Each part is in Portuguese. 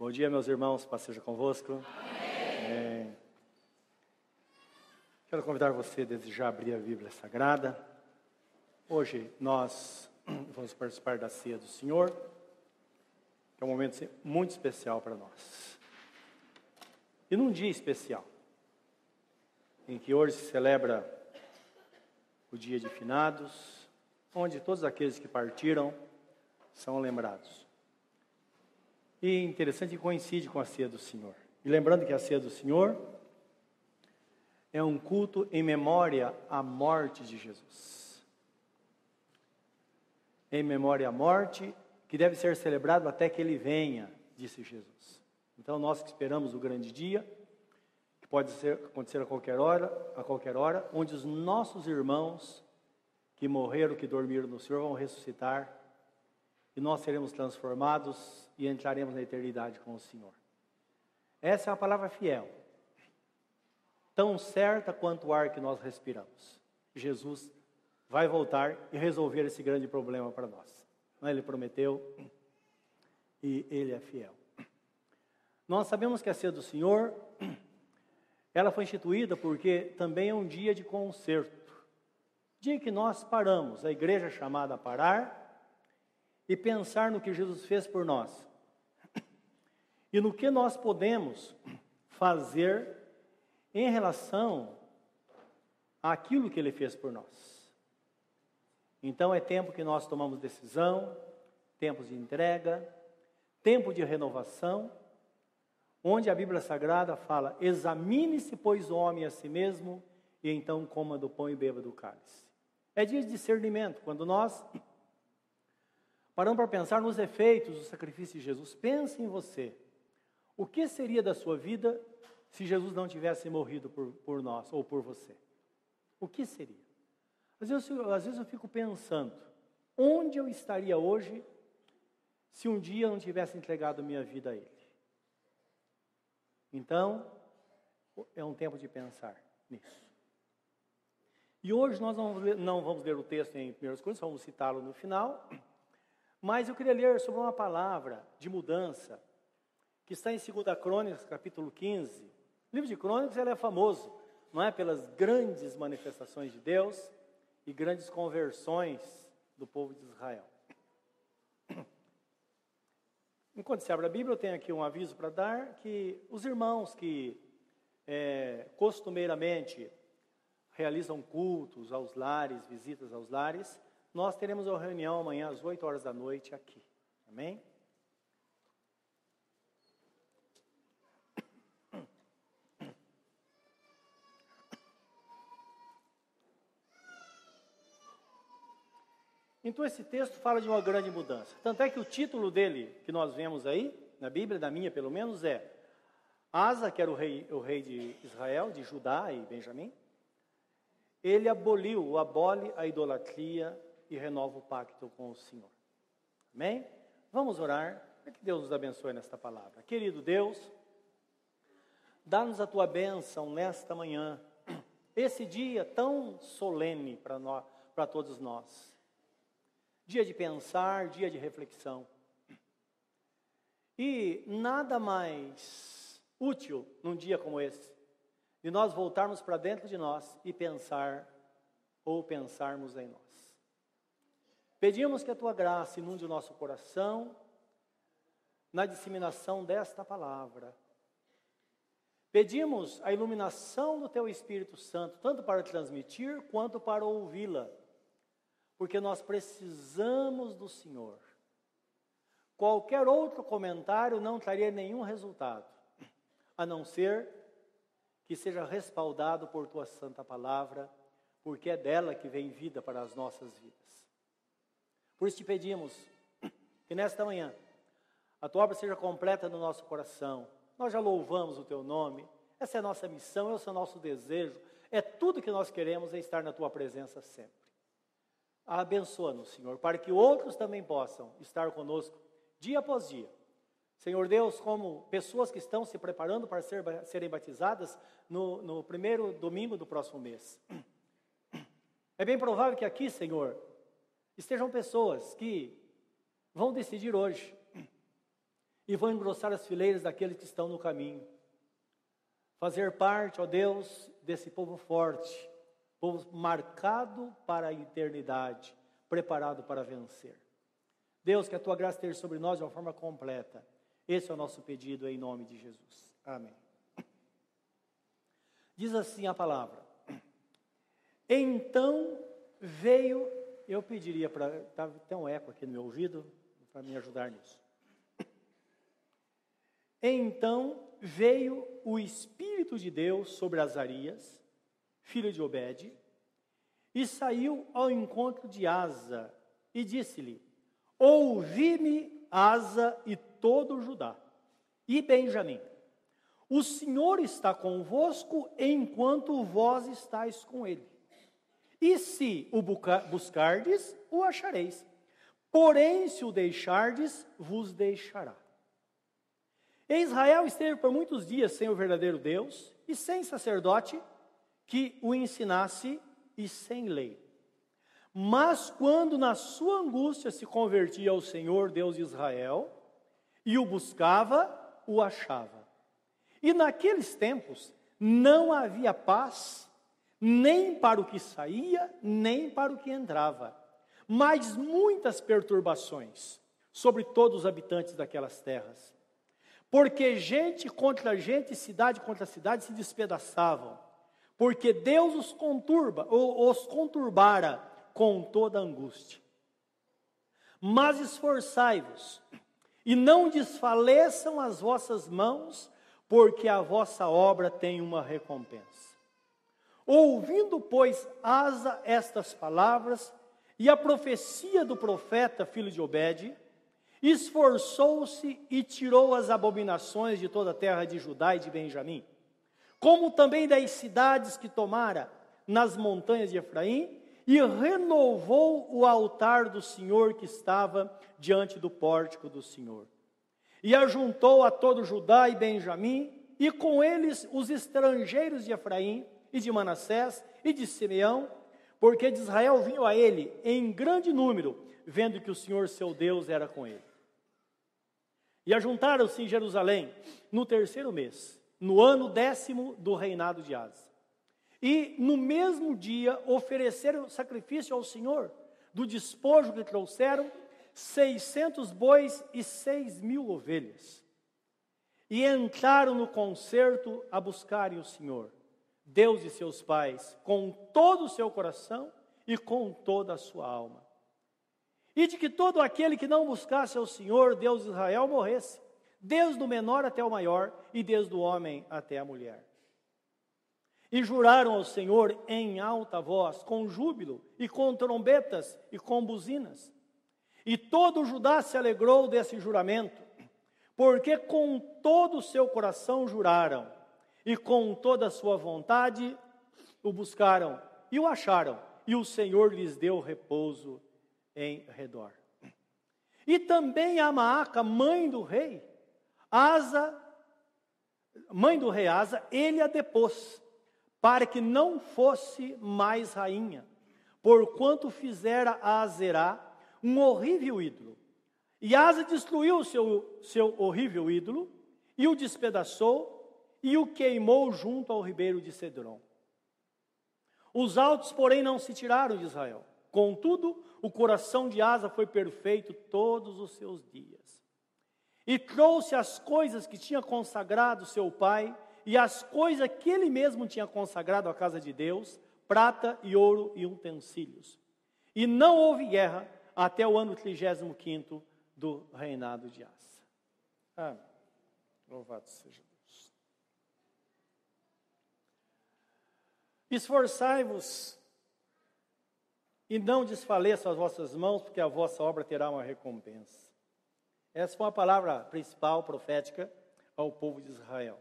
Bom dia, meus irmãos, paz seja convosco. Amém. Quero convidar você desde já a abrir a Bíblia Sagrada. Hoje nós vamos participar da ceia do Senhor, que é um momento muito especial para nós. E num dia especial, em que hoje se celebra o dia de finados, onde todos aqueles que partiram são lembrados. E interessante coincide com a ceia do Senhor. E lembrando que a ceia do Senhor é um culto em memória à morte de Jesus. Em memória à morte, que deve ser celebrado até que ele venha, disse Jesus. Então nós que esperamos o grande dia, que pode ser, acontecer a qualquer hora, a qualquer hora, onde os nossos irmãos que morreram, que dormiram no Senhor, vão ressuscitar e nós seremos transformados e entraremos na eternidade com o Senhor. Essa é a palavra fiel, tão certa quanto o ar que nós respiramos. Jesus vai voltar e resolver esse grande problema para nós. É? Ele prometeu e ele é fiel. Nós sabemos que a ceia do Senhor, ela foi instituída porque também é um dia de concerto. Dia que nós paramos, a igreja é chamada a parar e pensar no que Jesus fez por nós e no que nós podemos fazer em relação àquilo que Ele fez por nós. Então é tempo que nós tomamos decisão, tempos de entrega, tempo de renovação, onde a Bíblia Sagrada fala: examine-se, pois, o homem a si mesmo, e então coma do pão e beba do cálice. É dia de discernimento, quando nós Parando para pensar nos efeitos do sacrifício de Jesus. Pense em você. O que seria da sua vida se Jesus não tivesse morrido por, por nós ou por você? O que seria? Às vezes, às vezes eu fico pensando, onde eu estaria hoje se um dia eu não tivesse entregado minha vida a Ele? Então, é um tempo de pensar nisso. E hoje nós não vamos ler, não vamos ler o texto em 1 Coríntios, vamos citá-lo no final. Mas eu queria ler sobre uma palavra de mudança que está em 2 Crônicas, capítulo 15. O livro de Crônicas ele é famoso, não é pelas grandes manifestações de Deus e grandes conversões do povo de Israel. Enquanto se abre a Bíblia, eu tenho aqui um aviso para dar que os irmãos que é, costumeiramente realizam cultos aos lares, visitas aos lares, nós teremos uma reunião amanhã às 8 horas da noite aqui. Amém? Então esse texto fala de uma grande mudança. Tanto é que o título dele, que nós vemos aí, na Bíblia, da minha pelo menos, é Asa, que era o rei, o rei de Israel, de Judá e Benjamim, ele aboliu, abole a idolatria e renova o pacto com o Senhor. Amém? Vamos orar para que Deus nos abençoe nesta palavra. Querido Deus, dá-nos a tua bênção nesta manhã, esse dia tão solene para nós, para todos nós. Dia de pensar, dia de reflexão. E nada mais útil num dia como esse, de nós voltarmos para dentro de nós e pensar ou pensarmos em nós. Pedimos que a tua graça inunde o nosso coração na disseminação desta palavra. Pedimos a iluminação do teu Espírito Santo, tanto para transmitir quanto para ouvi-la, porque nós precisamos do Senhor. Qualquer outro comentário não traria nenhum resultado, a não ser que seja respaldado por tua santa palavra, porque é dela que vem vida para as nossas vidas. Por isso te pedimos que nesta manhã a tua obra seja completa no nosso coração. Nós já louvamos o teu nome. Essa é a nossa missão, esse é o nosso desejo. É tudo que nós queremos é estar na tua presença sempre. Abençoa-nos, Senhor, para que outros também possam estar conosco dia após dia. Senhor Deus, como pessoas que estão se preparando para ser, serem batizadas no, no primeiro domingo do próximo mês. É bem provável que aqui, Senhor, estejam pessoas que vão decidir hoje e vão engrossar as fileiras daqueles que estão no caminho. Fazer parte, ó Deus, desse povo forte, povo marcado para a eternidade, preparado para vencer. Deus, que a tua graça esteja sobre nós de uma forma completa. Esse é o nosso pedido em nome de Jesus. Amém. Diz assim a palavra: Então veio, eu pediria para. Tá, tem um eco aqui no meu ouvido, para me ajudar nisso. Então veio o Espírito de Deus sobre Azarias, filho de Obed, e saiu ao encontro de Asa, e disse-lhe: Ouvi-me, Asa e todo Judá, e Benjamim. O Senhor está convosco enquanto vós estáis com ele. E se o buscardes, o achareis. Porém, se o deixardes, vos deixará. Israel esteve por muitos dias sem o verdadeiro Deus e sem sacerdote que o ensinasse e sem lei. Mas quando na sua angústia se convertia ao Senhor Deus de Israel e o buscava, o achava. E naqueles tempos não havia paz nem para o que saía, nem para o que entrava, mas muitas perturbações sobre todos os habitantes daquelas terras. Porque gente contra gente, cidade contra cidade se despedaçavam, porque Deus os conturba, ou os conturbara com toda angústia. Mas esforçai-vos, e não desfaleçam as vossas mãos, porque a vossa obra tem uma recompensa. Ouvindo, pois, Asa estas palavras e a profecia do profeta, filho de Obed, esforçou-se e tirou as abominações de toda a terra de Judá e de Benjamim, como também das cidades que tomara nas montanhas de Efraim, e renovou o altar do Senhor que estava diante do pórtico do Senhor. E ajuntou a todo Judá e Benjamim, e com eles os estrangeiros de Efraim e de Manassés e de Simeão, porque de Israel vinham a ele em grande número, vendo que o Senhor seu Deus era com ele. E ajuntaram-se em Jerusalém no terceiro mês, no ano décimo do reinado de Asa. E no mesmo dia ofereceram sacrifício ao Senhor, do despojo que trouxeram, seiscentos bois e seis mil ovelhas. E entraram no concerto a buscarem o Senhor, Deus de seus pais, com todo o seu coração e com toda a sua alma e de que todo aquele que não buscasse ao Senhor, Deus de Israel, morresse, desde o menor até o maior, e desde o homem até a mulher. E juraram ao Senhor em alta voz, com júbilo, e com trombetas, e com buzinas. E todo Judá se alegrou desse juramento, porque com todo o seu coração juraram, e com toda a sua vontade o buscaram, e o acharam, e o Senhor lhes deu repouso em redor. E também a Maaca, mãe do rei, Asa, mãe do rei Asa, ele a depôs, para que não fosse mais rainha, porquanto fizera a Azerá um horrível ídolo. E Asa destruiu o seu, seu horrível ídolo, e o despedaçou, e o queimou junto ao ribeiro de Cedron. Os altos, porém, não se tiraram de Israel. Contudo, o coração de Asa foi perfeito todos os seus dias. E trouxe as coisas que tinha consagrado seu pai e as coisas que ele mesmo tinha consagrado à casa de Deus, prata e ouro e utensílios. E não houve guerra até o ano 35 do reinado de Asa. Louvado seja Deus. Esforçai-vos e não desfaleçam as vossas mãos, porque a vossa obra terá uma recompensa. Essa foi a palavra principal profética ao povo de Israel.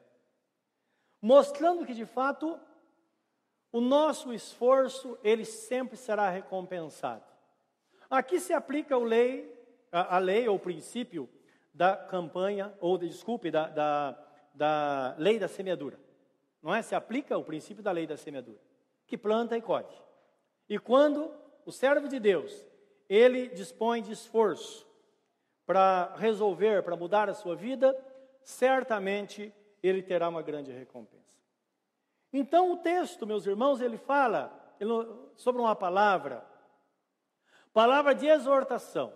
Mostrando que, de fato, o nosso esforço, ele sempre será recompensado. Aqui se aplica a lei, a, a lei ou o princípio da campanha, ou, desculpe, da, da, da lei da semeadura. Não é? Se aplica o princípio da lei da semeadura, que planta e colhe. E quando o servo de Deus, ele dispõe de esforço para resolver, para mudar a sua vida, certamente ele terá uma grande recompensa. Então o texto, meus irmãos, ele fala sobre uma palavra, palavra de exortação,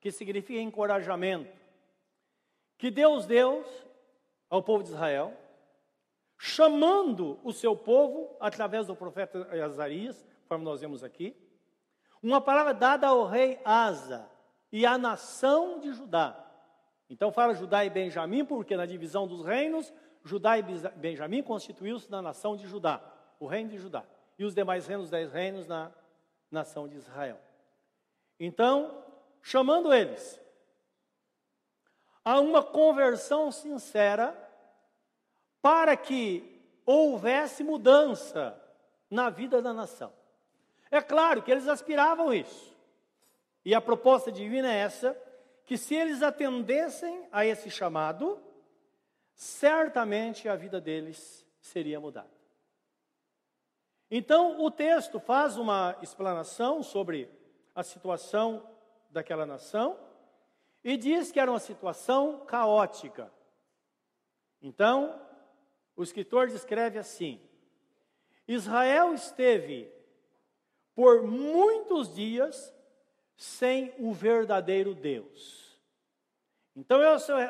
que significa encorajamento, que Deus deu ao povo de Israel, chamando o seu povo através do profeta Azarias, como nós vemos aqui, uma palavra dada ao rei Asa e à nação de Judá. Então fala Judá e Benjamim, porque na divisão dos reinos, Judá e Benjamim constituiu-se na nação de Judá, o reino de Judá, e os demais reinos, dez reinos, na nação de Israel. Então, chamando eles a uma conversão sincera, para que houvesse mudança na vida da nação. É claro que eles aspiravam isso. E a proposta divina é essa: que se eles atendessem a esse chamado, certamente a vida deles seria mudada. Então, o texto faz uma explanação sobre a situação daquela nação e diz que era uma situação caótica. Então, o escritor descreve assim: Israel esteve por muitos dias sem o verdadeiro Deus. Então,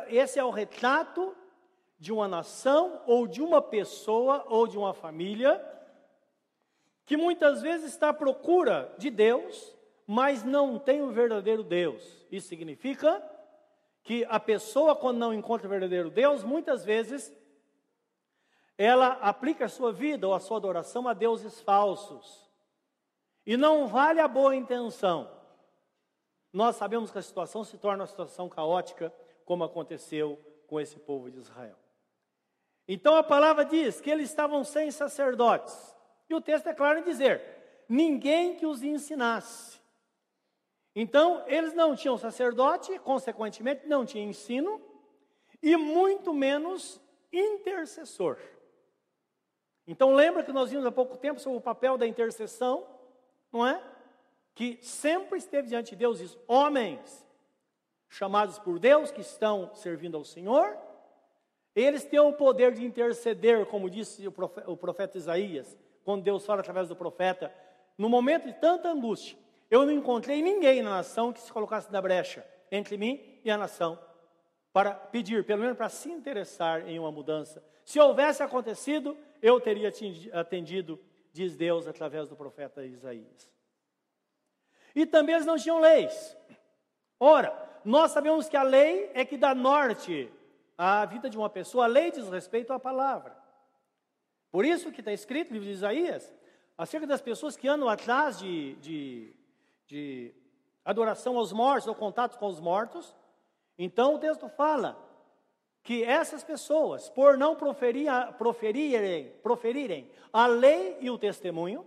esse é o retrato de uma nação, ou de uma pessoa, ou de uma família, que muitas vezes está à procura de Deus, mas não tem o verdadeiro Deus. Isso significa que a pessoa, quando não encontra o verdadeiro Deus, muitas vezes ela aplica a sua vida ou a sua adoração a deuses falsos. E não vale a boa intenção. Nós sabemos que a situação se torna uma situação caótica, como aconteceu com esse povo de Israel. Então a palavra diz que eles estavam sem sacerdotes. E o texto é claro em dizer: ninguém que os ensinasse. Então, eles não tinham sacerdote, consequentemente, não tinham ensino, e muito menos intercessor. Então, lembra que nós vimos há pouco tempo sobre o papel da intercessão, não é? Que sempre esteve diante de Deus, diz, homens chamados por Deus, que estão servindo ao Senhor, eles têm o poder de interceder, como disse o profeta, o profeta Isaías, quando Deus fala através do profeta, no momento de tanta angústia, eu não encontrei ninguém na nação que se colocasse na brecha entre mim e a nação para pedir, pelo menos para se interessar em uma mudança. Se houvesse acontecido, eu teria atendido, diz Deus através do profeta Isaías. E também eles não tinham leis. Ora, nós sabemos que a lei é que dá norte à vida de uma pessoa, a lei diz respeito à palavra. Por isso que está escrito no livro de Isaías, acerca das pessoas que andam atrás de, de, de adoração aos mortos, ou contato com os mortos. Então o texto fala que essas pessoas, por não proferir, proferirem, proferirem a lei e o testemunho,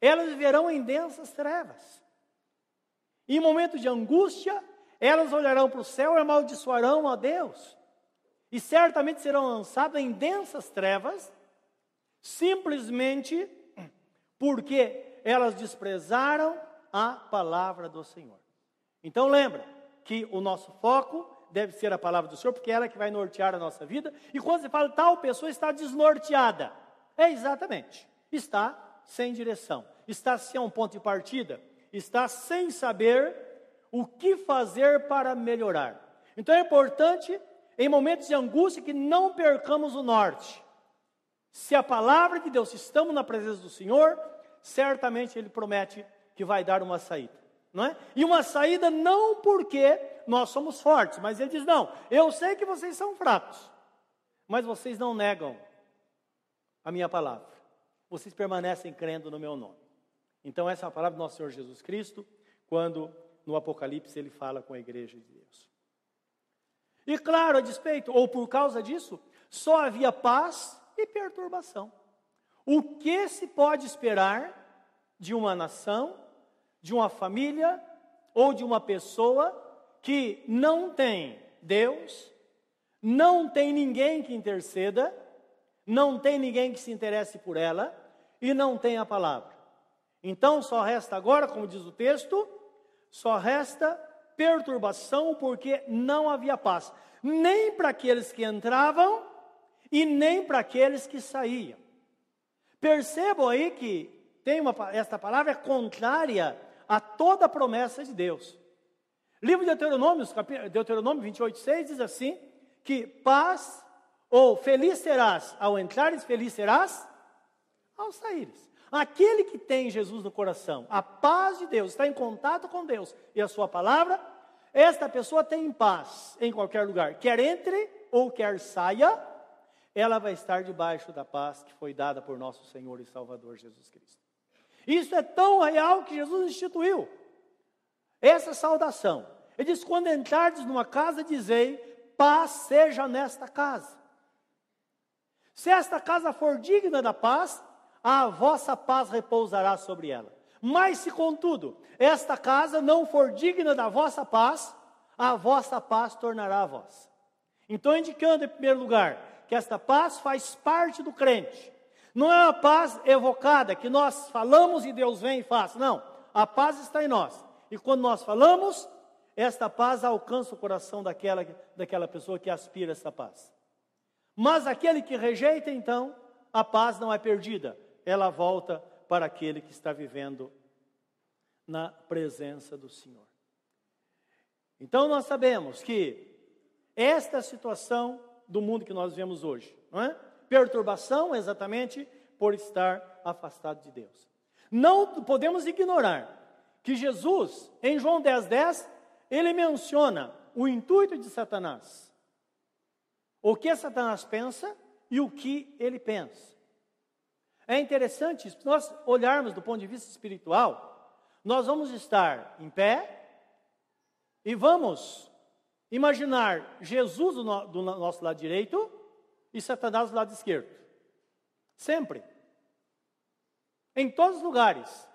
elas viverão em densas trevas. Em momento de angústia, elas olharão para o céu e amaldiçoarão a Deus. E certamente serão lançadas em densas trevas, simplesmente porque elas desprezaram a palavra do Senhor. Então lembra que o nosso foco deve ser a palavra do Senhor, porque é ela que vai nortear a nossa vida. E quando você fala tal pessoa está desnorteada, é exatamente, está sem direção, está sem um ponto de partida, está sem saber o que fazer para melhorar. Então é importante, em momentos de angústia, que não percamos o norte. Se a palavra de Deus, estamos na presença do Senhor, certamente Ele promete que vai dar uma saída não é? E uma saída não porque nós somos fortes, mas ele diz: não, eu sei que vocês são fracos, mas vocês não negam a minha palavra, vocês permanecem crendo no meu nome. Então, essa é a palavra do nosso Senhor Jesus Cristo, quando no Apocalipse ele fala com a igreja de Deus. E claro, a despeito, ou por causa disso, só havia paz e perturbação. O que se pode esperar de uma nação de uma família ou de uma pessoa que não tem Deus, não tem ninguém que interceda, não tem ninguém que se interesse por ela e não tem a palavra. Então só resta agora, como diz o texto, só resta perturbação, porque não havia paz, nem para aqueles que entravam e nem para aqueles que saíam. Percebam aí que tem uma, esta palavra é contrária a toda a promessa de Deus. Livro de Deuteronômio, Deuteronômio 28, 6 diz assim: que paz ou feliz serás ao entrares, feliz serás ao saíres. Aquele que tem Jesus no coração, a paz de Deus, está em contato com Deus e a sua palavra, esta pessoa tem paz em qualquer lugar, quer entre ou quer saia, ela vai estar debaixo da paz que foi dada por nosso Senhor e Salvador Jesus Cristo. Isso é tão real que Jesus instituiu. Essa saudação. Ele diz: quando entrardes numa casa, dizei, paz seja nesta casa. Se esta casa for digna da paz, a vossa paz repousará sobre ela. Mas se, contudo, esta casa não for digna da vossa paz, a vossa paz tornará a vós. Então, indicando em primeiro lugar que esta paz faz parte do crente. Não é uma paz evocada que nós falamos e Deus vem e faz. Não, a paz está em nós. E quando nós falamos, esta paz alcança o coração daquela, daquela pessoa que aspira essa paz. Mas aquele que rejeita, então, a paz não é perdida, ela volta para aquele que está vivendo na presença do Senhor. Então nós sabemos que esta situação do mundo que nós vemos hoje, não é? Perturbação exatamente por estar afastado de Deus. Não podemos ignorar que Jesus, em João 10, 10, ele menciona o intuito de Satanás. O que Satanás pensa e o que ele pensa. É interessante, se nós olharmos do ponto de vista espiritual, nós vamos estar em pé e vamos imaginar Jesus do, no, do nosso lado direito e Satanás do lado esquerdo. Sempre. Em todos os lugares.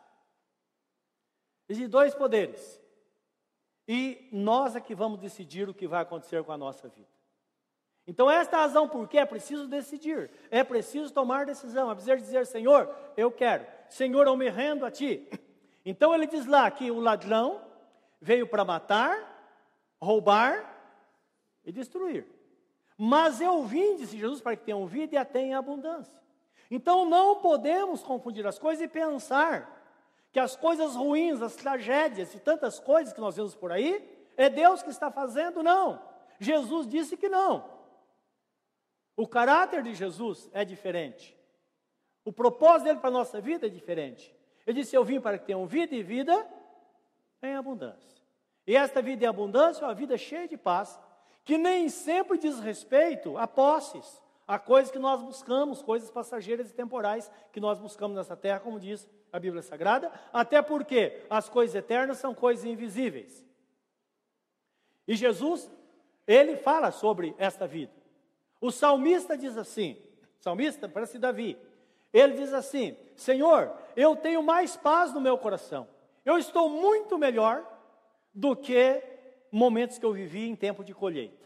Existem dois poderes. E nós é que vamos decidir o que vai acontecer com a nossa vida. Então, esta é a razão por que é preciso decidir, é preciso tomar decisão, é preciso dizer: Senhor, eu quero, Senhor, eu me rendo a Ti. Então, ele diz lá que o ladrão veio para matar, roubar e destruir. Mas eu vim, disse Jesus, para que tenham vida e a tenham abundância. Então, não podemos confundir as coisas e pensar que as coisas ruins, as tragédias e tantas coisas que nós vemos por aí, é Deus que está fazendo, não. Jesus disse que não. O caráter de Jesus é diferente. O propósito dele para a nossa vida é diferente. Ele disse: Eu vim para que tenham vida e vida em abundância. E esta vida em abundância é uma vida cheia de paz, que nem sempre diz respeito a posses, a coisas que nós buscamos, coisas passageiras e temporais que nós buscamos nessa terra, como diz a Bíblia Sagrada, até porque as coisas eternas são coisas invisíveis. E Jesus, ele fala sobre esta vida. O salmista diz assim: salmista, parece Davi. Ele diz assim: Senhor, eu tenho mais paz no meu coração. Eu estou muito melhor do que momentos que eu vivi em tempo de colheita.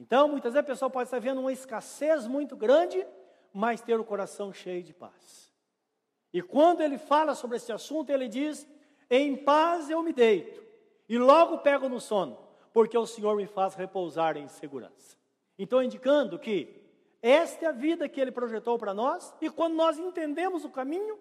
Então, muitas vezes a pessoa pode estar vendo uma escassez muito grande, mas ter o coração cheio de paz. E quando ele fala sobre esse assunto, ele diz: Em paz eu me deito, e logo pego no sono, porque o Senhor me faz repousar em segurança. Então, indicando que esta é a vida que ele projetou para nós, e quando nós entendemos o caminho,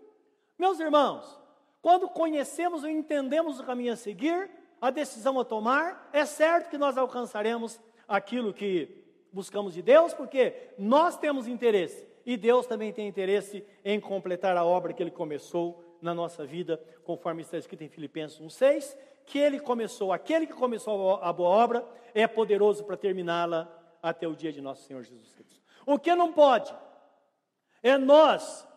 meus irmãos, quando conhecemos e entendemos o caminho a seguir, a decisão a tomar, é certo que nós alcançaremos aquilo que buscamos de Deus, porque nós temos interesse e Deus também tem interesse em completar a obra que ele começou na nossa vida, conforme está escrito em Filipenses 1:6, que ele começou, aquele que começou a boa obra é poderoso para terminá-la até o dia de nosso Senhor Jesus Cristo. O que não pode é nós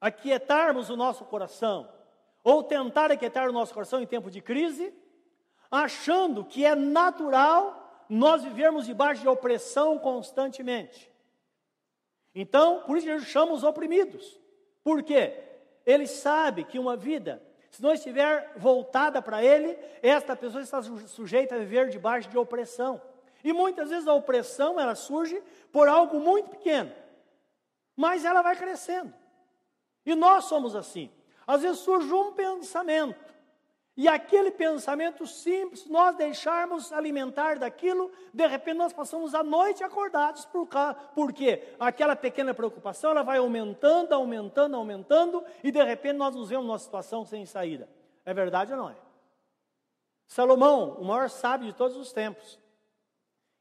aquietarmos o nosso coração, ou tentar aquietar o nosso coração em tempo de crise, achando que é natural nós vivermos debaixo de opressão constantemente. Então, por isso Jesus chama os oprimidos. Por quê? Ele sabe que uma vida, se não estiver voltada para Ele, esta pessoa está sujeita a viver debaixo de opressão. E muitas vezes a opressão ela surge por algo muito pequeno, mas ela vai crescendo. E nós somos assim. Às vezes surge um pensamento, E aquele pensamento simples, nós deixarmos alimentar daquilo, de repente nós passamos a noite acordados por cá, porque aquela pequena preocupação ela vai aumentando, aumentando, aumentando, e de repente nós nos vemos numa situação sem saída. É verdade ou não é? Salomão, o maior sábio de todos os tempos,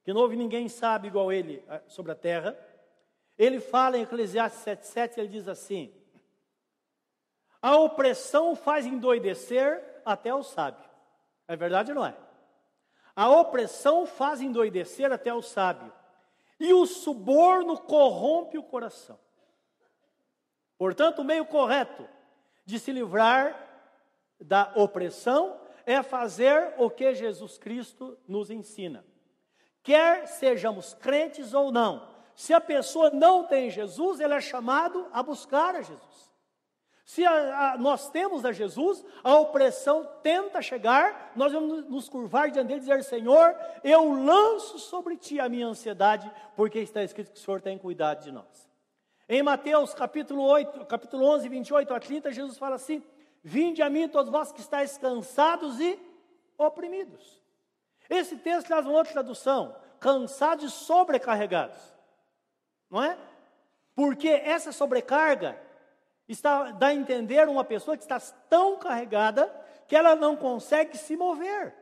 que não houve ninguém sábio igual ele eh, sobre a terra, ele fala em Eclesiastes 7,7, ele diz assim: A opressão faz endoidecer até o sábio. É verdade ou não é? A opressão faz endoidecer até o sábio, e o suborno corrompe o coração. Portanto, o meio correto de se livrar da opressão é fazer o que Jesus Cristo nos ensina. Quer sejamos crentes ou não, se a pessoa não tem Jesus, ele é chamado a buscar a Jesus. Se a, a, nós temos a Jesus, a opressão tenta chegar, nós vamos nos curvar diante dele e dizer: Senhor, eu lanço sobre ti a minha ansiedade, porque está escrito que o Senhor tem cuidado de nós. Em Mateus capítulo, 8, capítulo 11, 28 a 30, Jesus fala assim: Vinde a mim, todos vós que estáis cansados e oprimidos. Esse texto traz uma outra tradução: cansados e sobrecarregados não é? Porque essa sobrecarga está, dá a entender uma pessoa que está tão carregada que ela não consegue se mover.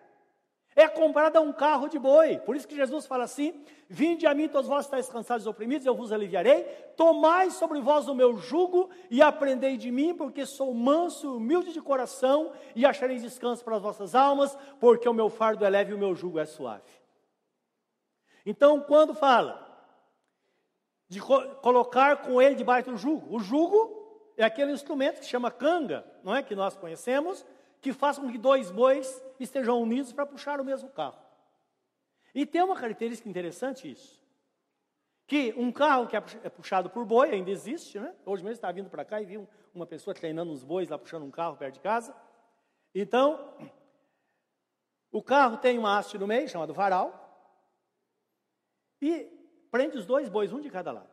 É comparada a um carro de boi. Por isso que Jesus fala assim: Vinde a mim, todos vós estáis cansados e oprimidos, eu vos aliviarei. Tomai sobre vós o meu jugo e aprendei de mim, porque sou manso e humilde de coração, e achareis descanso para as vossas almas, porque o meu fardo é leve e o meu jugo é suave. Então, quando fala de co colocar com ele debaixo do jugo. O jugo é aquele instrumento que chama canga, não é? Que nós conhecemos, que faz com que dois bois estejam unidos para puxar o mesmo carro. E tem uma característica interessante isso. Que um carro que é, é puxado por boi ainda existe, né? Hoje mesmo estava vindo para cá e vi uma pessoa treinando os bois lá puxando um carro perto de casa. Então, o carro tem uma haste no meio, chamado varal. E prende os dois bois, um de cada lado.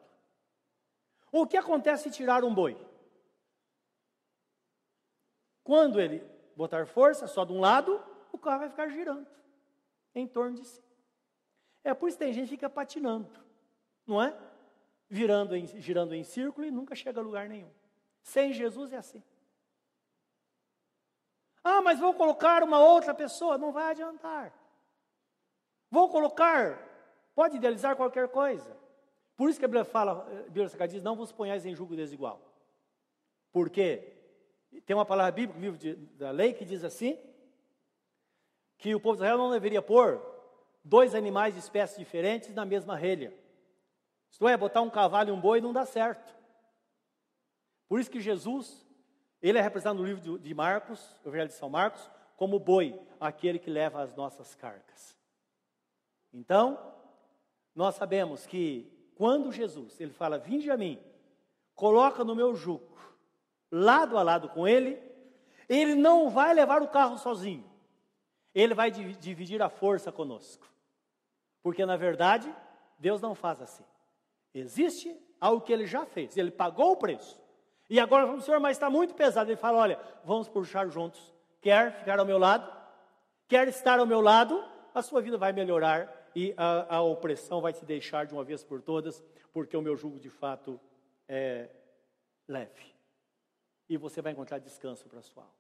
O que acontece se tirar um boi? Quando ele botar força só de um lado, o carro vai ficar girando em torno de si. É por isso que tem gente que fica patinando, não é? Virando em, girando em círculo e nunca chega a lugar nenhum. Sem Jesus é assim. Ah, mas vou colocar uma outra pessoa, não vai adiantar. Vou colocar Pode idealizar qualquer coisa. Por isso que a Bíblia fala, a Bíblia Sagrada diz, não vos ponhais em julgo desigual. Porque tem uma palavra bíblica, livro de, da lei, que diz assim, que o povo de Israel não deveria pôr dois animais de espécies diferentes na mesma relha. Isto é, botar um cavalo e um boi não dá certo. Por isso que Jesus, ele é representado no livro de Marcos, o Evangelho de São Marcos, como boi, aquele que leva as nossas cargas. Então, nós sabemos que quando Jesus, ele fala, vinde a mim, coloca no meu jugo, lado a lado com ele, ele não vai levar o carro sozinho. Ele vai dividir a força conosco. Porque na verdade, Deus não faz assim. Existe algo que ele já fez, ele pagou o preço. E agora vamos, Senhor, mas está muito pesado. Ele fala: olha, vamos puxar juntos. Quer ficar ao meu lado? Quer estar ao meu lado? A sua vida vai melhorar e a, a opressão vai se deixar de uma vez por todas, porque o meu jugo de fato é leve. E você vai encontrar descanso para a sua alma.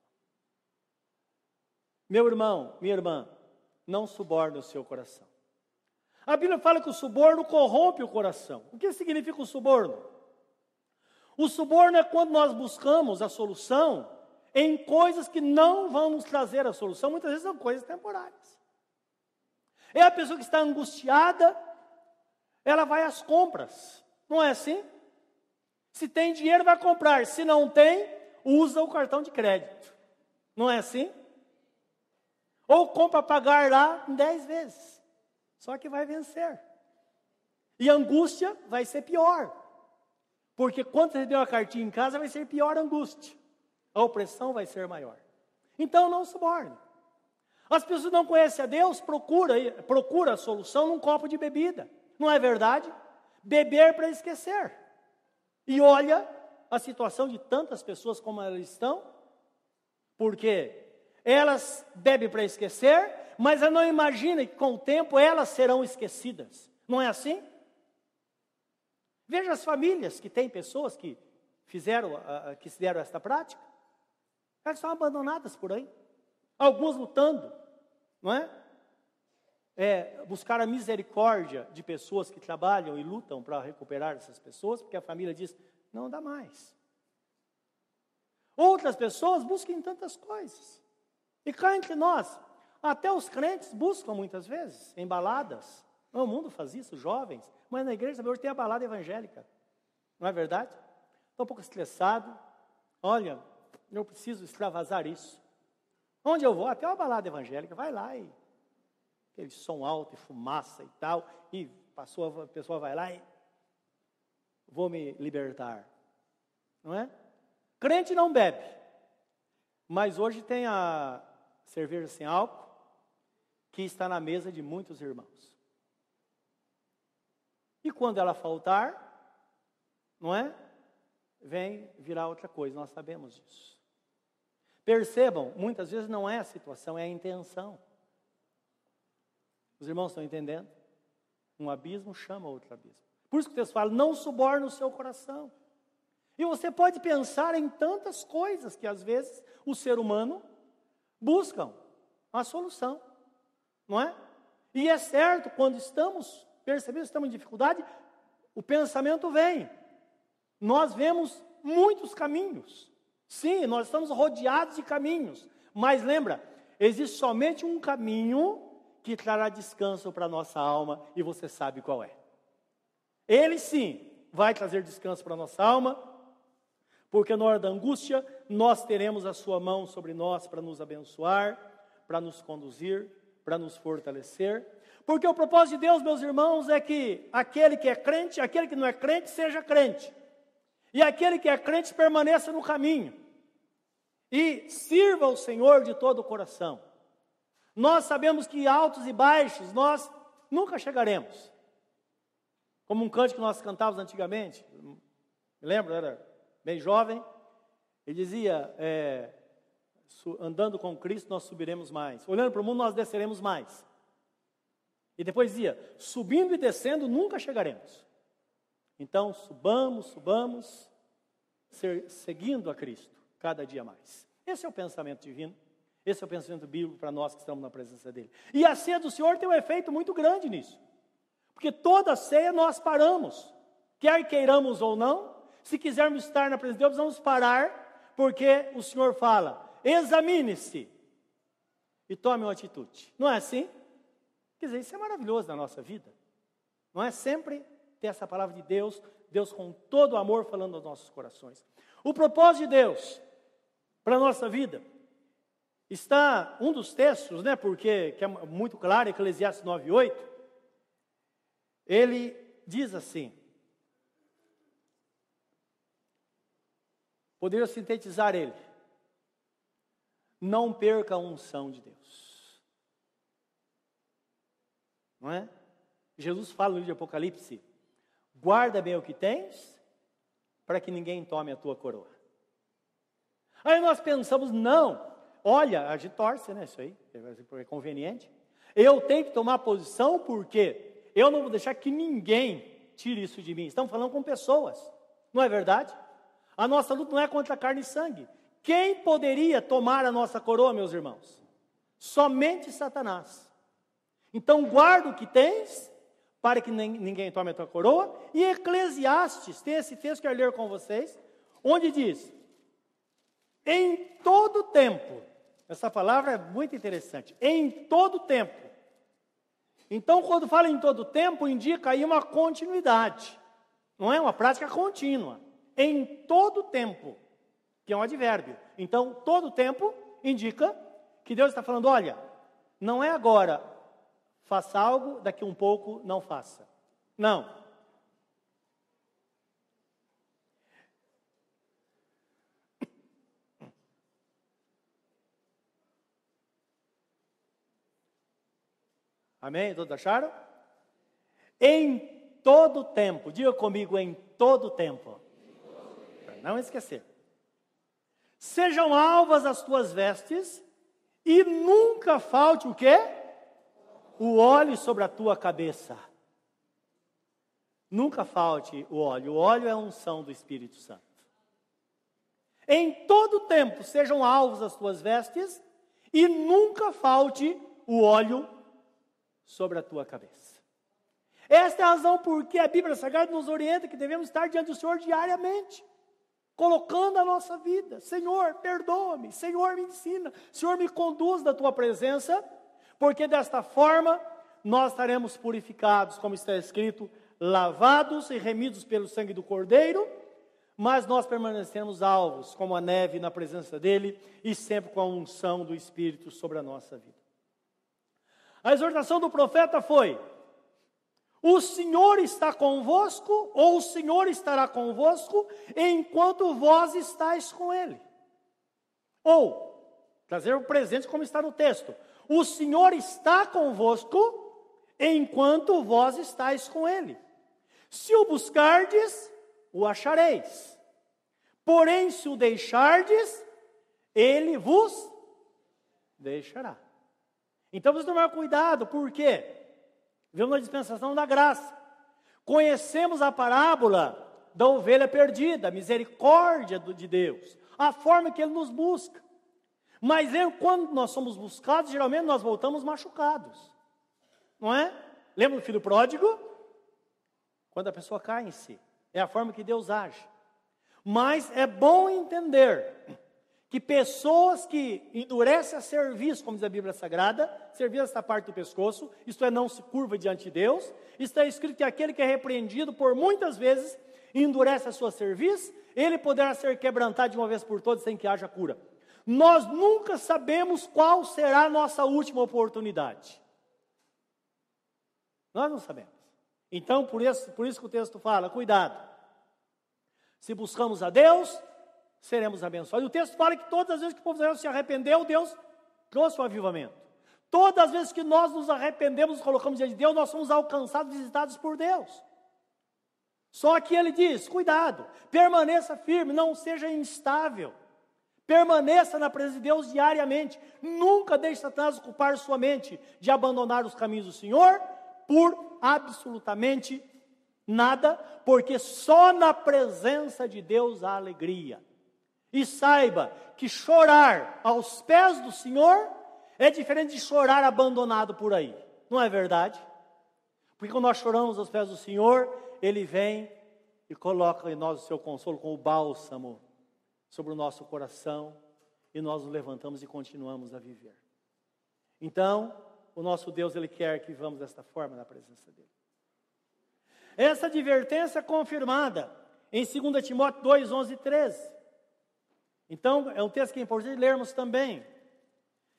Meu irmão, minha irmã, não suborne o seu coração. A Bíblia fala que o suborno corrompe o coração. O que significa o suborno? O suborno é quando nós buscamos a solução em coisas que não vão nos trazer a solução, muitas vezes são coisas temporárias. É a pessoa que está angustiada, ela vai às compras. Não é assim? Se tem dinheiro, vai comprar. Se não tem, usa o cartão de crédito. Não é assim? Ou compra pagar lá em dez vezes. Só que vai vencer. E a angústia vai ser pior. Porque quando você deu a cartinha em casa, vai ser pior a angústia. A opressão vai ser maior. Então não suborne. As pessoas não conhecem a Deus, procura, procura a solução num copo de bebida. Não é verdade? Beber para esquecer. E olha a situação de tantas pessoas como elas estão, porque elas bebem para esquecer, mas ela não imagina que com o tempo elas serão esquecidas. Não é assim? Veja as famílias que têm pessoas que fizeram, que fizeram esta prática. Elas estão abandonadas por aí. Alguns lutando, não é? É? Buscar a misericórdia de pessoas que trabalham e lutam para recuperar essas pessoas, porque a família diz: não dá mais. Outras pessoas buscam tantas coisas. E cá entre nós, até os crentes buscam muitas vezes, em baladas. O mundo faz isso, jovens. Mas na igreja hoje tem a balada evangélica. Não é verdade? Estou um pouco estressado. Olha, eu preciso extravasar isso. Onde eu vou? Até uma balada evangélica. Vai lá e aquele som alto e fumaça e tal. E passou, a pessoa vai lá e vou me libertar. Não é? Crente não bebe. Mas hoje tem a cerveja sem álcool que está na mesa de muitos irmãos. E quando ela faltar, não é? Vem virar outra coisa, nós sabemos disso. Percebam, muitas vezes não é a situação, é a intenção. Os irmãos estão entendendo? Um abismo chama outro abismo. Por isso que Deus fala: não suborne o seu coração. E você pode pensar em tantas coisas que às vezes o ser humano buscam a solução, não é? E é certo, quando estamos percebendo estamos em dificuldade, o pensamento vem. Nós vemos muitos caminhos. Sim, nós estamos rodeados de caminhos. Mas lembra, existe somente um caminho que trará descanso para a nossa alma e você sabe qual é. Ele sim vai trazer descanso para a nossa alma, porque na hora da angústia nós teremos a sua mão sobre nós para nos abençoar, para nos conduzir, para nos fortalecer. Porque o propósito de Deus, meus irmãos, é que aquele que é crente, aquele que não é crente, seja crente. E aquele que é crente permaneça no caminho. E sirva o Senhor de todo o coração. Nós sabemos que altos e baixos nós nunca chegaremos. Como um canto que nós cantávamos antigamente, me lembro, era bem jovem, ele dizia: é, andando com Cristo nós subiremos mais, olhando para o mundo nós desceremos mais. E depois dizia: subindo e descendo nunca chegaremos. Então subamos, subamos, seguindo a Cristo cada dia mais. Esse é o pensamento divino, esse é o pensamento bíblico para nós que estamos na presença dele. E a ceia do Senhor tem um efeito muito grande nisso, porque toda ceia nós paramos, quer queiramos ou não, se quisermos estar na presença de Deus, vamos parar, porque o Senhor fala: examine-se e tome uma atitude. Não é assim? Quer dizer, isso é maravilhoso na nossa vida. Não é sempre ter essa palavra de Deus, Deus com todo o amor falando aos nossos corações. O propósito de Deus para a nossa vida está um dos textos, né, porque que é muito claro, Eclesiastes 9:8. Ele diz assim: Poderia sintetizar ele. Não perca a unção de Deus. Não é? Jesus fala no livro de Apocalipse: guarda bem o que tens, para que ninguém tome a tua coroa. Aí nós pensamos, não, olha, a gente torce, né? Isso aí, é conveniente. Eu tenho que tomar posição porque eu não vou deixar que ninguém tire isso de mim. Estamos falando com pessoas, não é verdade? A nossa luta não é contra carne e sangue. Quem poderia tomar a nossa coroa, meus irmãos? Somente Satanás. Então guarda o que tens, para que ninguém tome a tua coroa. E Eclesiastes, tem esse texto que eu quero ler com vocês, onde diz: em todo tempo, essa palavra é muito interessante, em todo tempo. Então, quando fala em todo tempo, indica aí uma continuidade, não é uma prática contínua em todo tempo, que é um advérbio. Então, todo tempo indica que Deus está falando: olha, não é agora, faça algo, daqui um pouco não faça. Não. Amém? Todos acharam? Em todo tempo, diga comigo, em todo tempo não esquecer. Sejam alvas as tuas vestes E nunca falte o quê? O óleo sobre a tua cabeça. Nunca falte o óleo. O óleo é a unção do Espírito Santo. Em todo tempo sejam alvos as tuas vestes e nunca falte o óleo sobre a tua cabeça. Esta é a razão por que a Bíblia Sagrada nos orienta que devemos estar diante do Senhor diariamente, colocando a nossa vida. Senhor, perdoa-me. Senhor, me ensina. Senhor, me conduz da tua presença, porque desta forma nós estaremos purificados, como está escrito, lavados e remidos pelo sangue do Cordeiro mas nós permanecemos alvos, como a neve na presença dele e sempre com a unção do Espírito sobre a nossa vida. A exortação do profeta foi: O Senhor está convosco, ou o Senhor estará convosco, enquanto vós estáis com ele. Ou, trazer o presente como está no texto: O Senhor está convosco, enquanto vós estáis com ele. Se o buscardes, o achareis. Porém, se o deixardes, ele vos deixará. Então vamos tomar cuidado, por quê? Vemos na dispensação da graça. Conhecemos a parábola da ovelha perdida, a misericórdia de Deus, a forma que Ele nos busca. Mas quando nós somos buscados, geralmente nós voltamos machucados. Não é? Lembra do filho pródigo? Quando a pessoa cai em si. É a forma que Deus age. Mas é bom entender que pessoas que endurecem a serviço, como diz a Bíblia Sagrada, servir essa parte do pescoço, isto é, não se curva diante de Deus, está escrito que aquele que é repreendido por muitas vezes endurece a sua serviço, ele poderá ser quebrantado de uma vez por todas sem que haja cura. Nós nunca sabemos qual será a nossa última oportunidade. Nós não sabemos. Então, por isso, por isso que o texto fala: cuidado. Se buscamos a Deus, seremos abençoados. O texto fala que todas as vezes que o povo de Israel se arrependeu, Deus trouxe o avivamento. Todas as vezes que nós nos arrependemos, nos colocamos diante de Deus, nós somos alcançados, visitados por Deus. Só que ele diz: cuidado, permaneça firme, não seja instável. Permaneça na presença de Deus diariamente. Nunca deixe Satanás ocupar sua mente de abandonar os caminhos do Senhor por absolutamente nada, porque só na presença de Deus há alegria. E saiba que chorar aos pés do Senhor é diferente de chorar abandonado por aí, não é verdade? Porque quando nós choramos aos pés do Senhor, Ele vem e coloca em nós o seu consolo com o bálsamo sobre o nosso coração e nós nos levantamos e continuamos a viver. Então, o nosso Deus, Ele quer que vivamos desta forma na presença dEle. Essa advertência confirmada em 2 Timóteo 2, 11 e 13. Então, é um texto que é importante lermos também.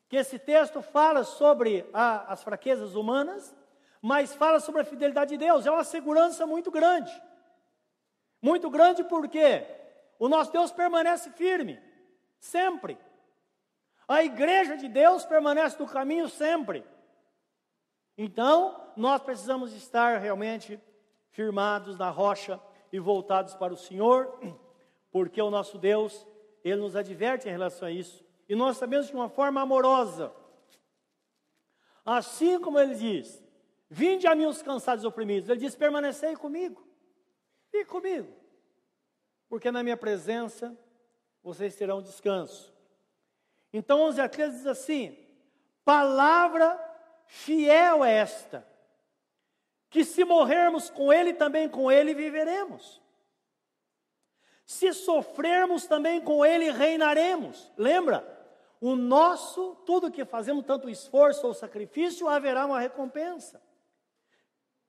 Que esse texto fala sobre a, as fraquezas humanas, mas fala sobre a fidelidade de Deus. É uma segurança muito grande. Muito grande porque o nosso Deus permanece firme, sempre. A igreja de Deus permanece no caminho sempre. Então, nós precisamos estar realmente firmados na rocha e voltados para o Senhor, porque o nosso Deus, Ele nos adverte em relação a isso. E nós sabemos de uma forma amorosa. Assim como Ele diz, vinde a mim os cansados e oprimidos. Ele diz, permanecei comigo. Fique comigo. Porque na minha presença vocês terão descanso. Então 11 a 13 diz assim, palavra fiel é esta, que se morrermos com Ele, também com Ele viveremos. Se sofrermos também com Ele, reinaremos. Lembra? O nosso, tudo que fazemos, tanto esforço ou sacrifício, haverá uma recompensa.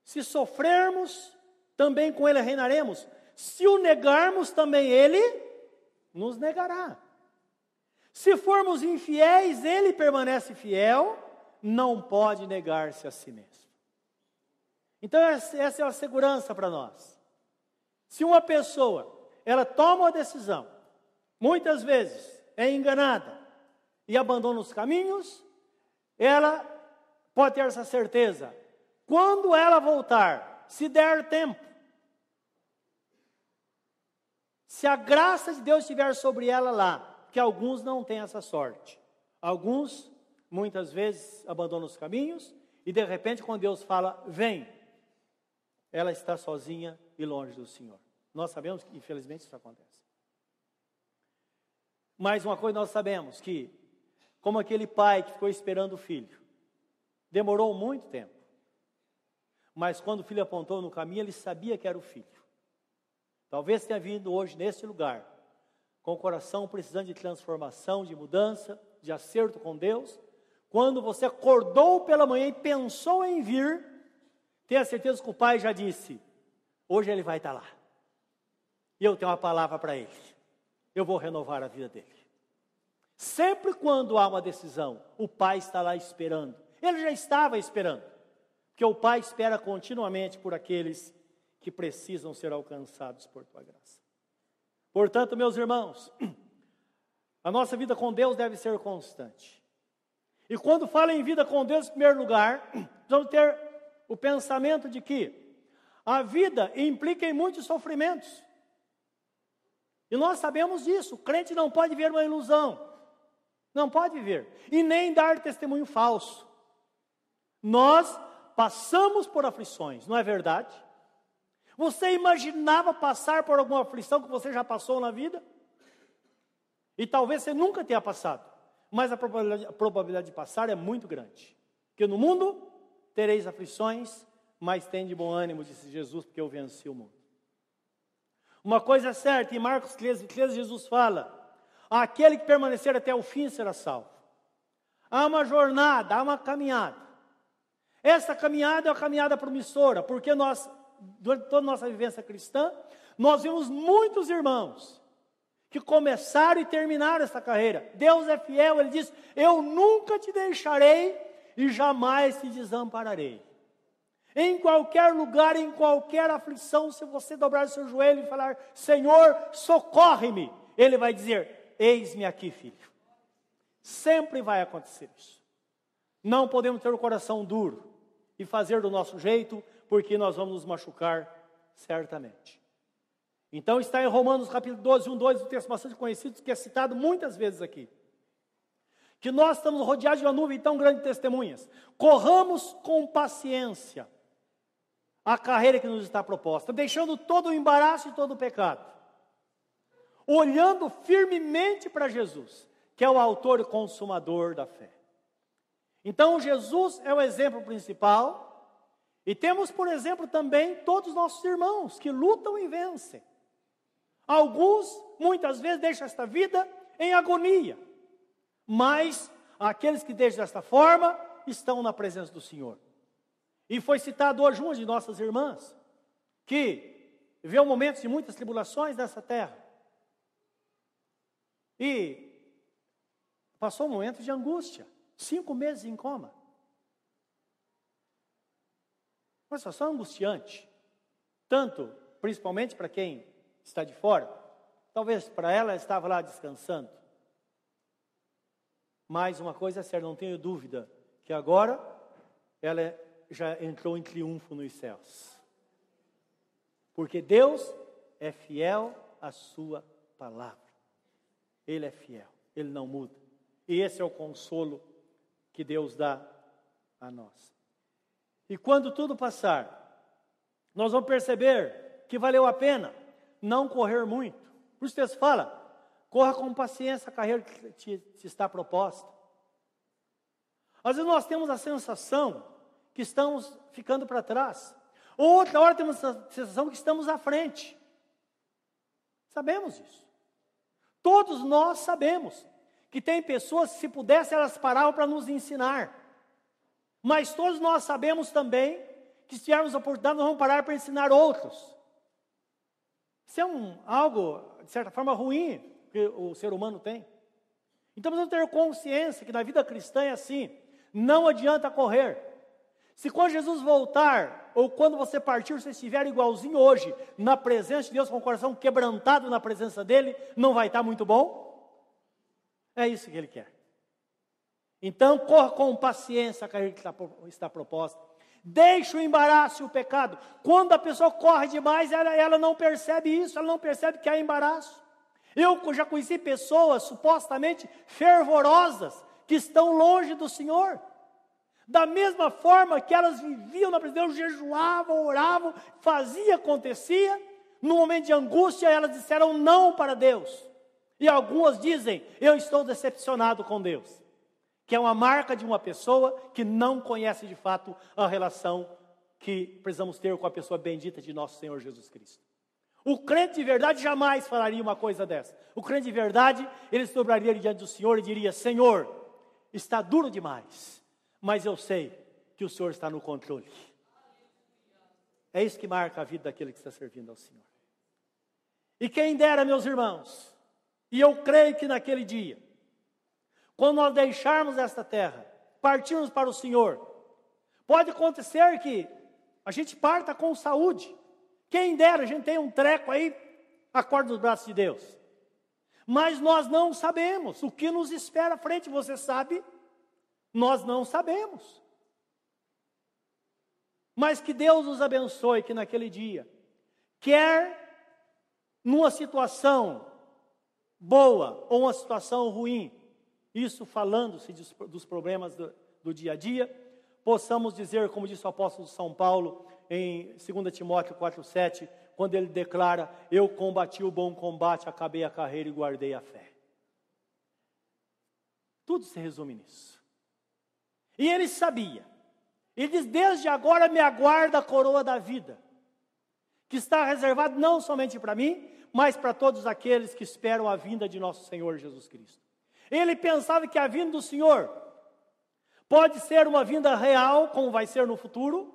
Se sofrermos, também com Ele reinaremos. Se o negarmos, também Ele nos negará. Se formos infiéis, Ele permanece fiel não pode negar-se a si mesmo. Então, essa é a segurança para nós. Se uma pessoa, ela toma uma decisão, muitas vezes é enganada e abandona os caminhos, ela pode ter essa certeza. Quando ela voltar, se der tempo, se a graça de Deus estiver sobre ela lá, que alguns não têm essa sorte, alguns muitas vezes abandona os caminhos e de repente, quando Deus fala, vem, ela está sozinha e longe do Senhor. Nós sabemos que, infelizmente, isso acontece. Mais uma coisa nós sabemos que, como aquele pai que ficou esperando o filho, demorou muito tempo, mas quando o filho apontou no caminho, ele sabia que era o filho. Talvez tenha vindo hoje neste lugar, com o coração precisando de transformação, de mudança, de acerto com Deus. Quando você acordou pela manhã e pensou em vir, tenha certeza que o pai já disse: hoje ele vai estar lá. E eu tenho uma palavra para ele. Eu vou renovar a vida dele. Sempre quando há uma decisão, o pai está lá esperando. Ele já estava esperando. Porque o pai espera continuamente por aqueles que precisam ser alcançados por tua graça. Portanto, meus irmãos, a nossa vida com Deus deve ser constante. E quando fala em vida com Deus, em primeiro lugar, vamos ter o pensamento de que a vida implica em muitos sofrimentos. E nós sabemos disso. O crente não pode ver uma ilusão. Não pode ver. E nem dar testemunho falso. Nós passamos por aflições, não é verdade? Você imaginava passar por alguma aflição que você já passou na vida? E talvez você nunca tenha passado, mas a probabilidade, de passar é muito grande. Porque no mundo tereis aflições, mas tem de bom ânimo, disse Jesus, porque eu venci o mundo. Uma coisa é certa, em Marcos 13, 13 Jesus fala: aquele que permanecer até o fim será salvo. Há uma jornada, há uma caminhada. Essa caminhada é uma caminhada promissora, porque nós durante toda a nossa vivência cristã, nós vimos muitos irmãos que começaram e terminaram essa carreira. Deus é fiel, Ele diz: Eu nunca te deixarei e jamais te desampararei. Em qualquer lugar, em qualquer aflição, se você dobrar seu joelho e falar: Senhor, socorre-me, Ele vai dizer: Eis-me aqui, filho. Sempre vai acontecer isso. Não podemos ter o coração duro e fazer do nosso jeito, porque nós vamos nos machucar certamente. Então está em Romanos capítulo 12, 1, 2, um texto bastante conhecido, que é citado muitas vezes aqui. Que nós estamos rodeados de uma nuvem tão grande de testemunhas. Corramos com paciência a carreira que nos está proposta, deixando todo o embaraço e todo o pecado. Olhando firmemente para Jesus, que é o autor e consumador da fé. Então Jesus é o exemplo principal e temos, por exemplo, também todos os nossos irmãos que lutam e vencem. Alguns, muitas vezes, deixam esta vida em agonia, mas aqueles que deixam desta forma estão na presença do Senhor. E foi citado hoje uma de nossas irmãs, que viveu momentos de muitas tribulações nessa terra. E passou um momento de angústia, cinco meses em coma. Uma situação angustiante, tanto, principalmente para quem está de fora, talvez para ela estava lá descansando. Mas uma coisa é certa, não tenho dúvida, que agora ela já entrou em triunfo nos céus. Porque Deus é fiel à sua palavra. Ele é fiel, ele não muda. E esse é o consolo que Deus dá a nós. E quando tudo passar, nós vamos perceber que valeu a pena não correr muito. Por isso Deus fala, corra com paciência a carreira que te, te está proposta. Às vezes nós temos a sensação que estamos ficando para trás. Ou outra hora temos a sensação que estamos à frente. Sabemos isso. Todos nós sabemos que tem pessoas, se pudessem, elas paravam para nos ensinar. Mas todos nós sabemos também que se tivermos oportunidade, nós vamos parar para ensinar outros. Isso é um, algo, de certa forma, ruim que o ser humano tem. Então precisamos ter consciência que na vida cristã é assim: não adianta correr. Se quando Jesus voltar, ou quando você partir, você estiver igualzinho hoje, na presença de Deus, com o coração quebrantado na presença dEle, não vai estar muito bom? É isso que Ele quer. Então, corra com paciência a carreira que está, proposta. Deixe o embaraço e o pecado. Quando a pessoa corre demais, ela, ela não percebe isso, ela não percebe que há embaraço. Eu já conheci pessoas supostamente fervorosas que estão longe do Senhor. Da mesma forma que elas viviam na presença de Deus, jejuavam, oravam, fazia, acontecia, no momento de angústia elas disseram não para Deus. E algumas dizem: Eu estou decepcionado com Deus, que é uma marca de uma pessoa que não conhece de fato a relação que precisamos ter com a pessoa bendita de nosso Senhor Jesus Cristo. O crente de verdade jamais falaria uma coisa dessa. O crente de verdade, ele se dobraria diante do Senhor e diria: Senhor, está duro demais mas eu sei que o Senhor está no controle. É isso que marca a vida daquele que está servindo ao Senhor. E quem dera, meus irmãos, e eu creio que naquele dia, quando nós deixarmos esta terra, partirmos para o Senhor, pode acontecer que a gente parta com saúde. Quem dera, a gente tem um treco aí, acorda nos braços de Deus. Mas nós não sabemos o que nos espera à frente, você sabe? Nós não sabemos. Mas que Deus nos abençoe que naquele dia, quer numa situação boa ou uma situação ruim, isso falando-se dos problemas do, do dia a dia, possamos dizer, como disse o apóstolo São Paulo em 2 Timóteo 4,7, quando ele declara: Eu combati o bom combate, acabei a carreira e guardei a fé. Tudo se resume nisso. E ele sabia. Ele diz: Desde agora me aguarda a coroa da vida, que está reservada não somente para mim, mas para todos aqueles que esperam a vinda de nosso Senhor Jesus Cristo. Ele pensava que a vinda do Senhor pode ser uma vinda real, como vai ser no futuro,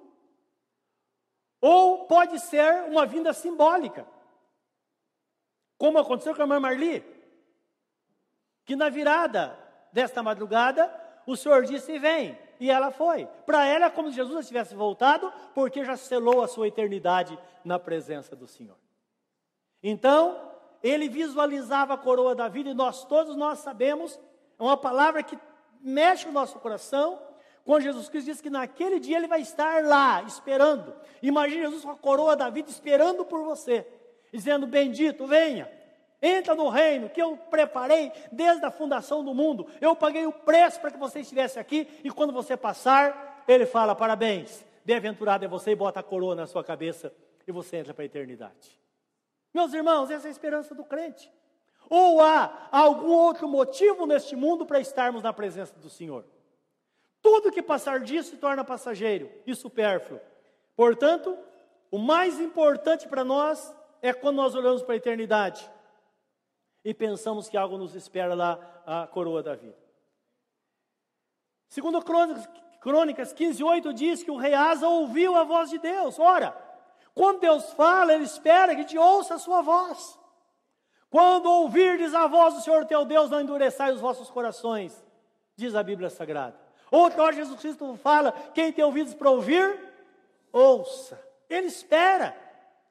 ou pode ser uma vinda simbólica, como aconteceu com a irmã Marli, que na virada desta madrugada o Senhor disse: Vem. E ela foi. Para ela é como se Jesus tivesse voltado, porque já selou a sua eternidade na presença do Senhor. Então, ele visualizava a coroa da vida, e nós todos nós sabemos, é uma palavra que mexe o nosso coração, quando Jesus Cristo diz que naquele dia ele vai estar lá, esperando. Imagine Jesus com a coroa da vida esperando por você, dizendo: Bendito, venha. Entra no reino que eu preparei desde a fundação do mundo. Eu paguei o preço para que você estivesse aqui. E quando você passar, ele fala: parabéns, bem-aventurado é você e bota a coroa na sua cabeça e você entra para a eternidade. Meus irmãos, essa é a esperança do crente. Ou há algum outro motivo neste mundo para estarmos na presença do Senhor? Tudo que passar disso se torna passageiro e supérfluo. Portanto, o mais importante para nós é quando nós olhamos para a eternidade e pensamos que algo nos espera lá, a coroa da vida. Segundo Crônicas, Crônicas 15, 8 diz que o rei Asa ouviu a voz de Deus. Ora, quando Deus fala, ele espera que te ouça a sua voz. Quando ouvirdes a voz do Senhor teu Deus, não endureçai os vossos corações, diz a Bíblia Sagrada. Outra hora Jesus Cristo fala: quem tem ouvidos para ouvir, ouça. Ele espera.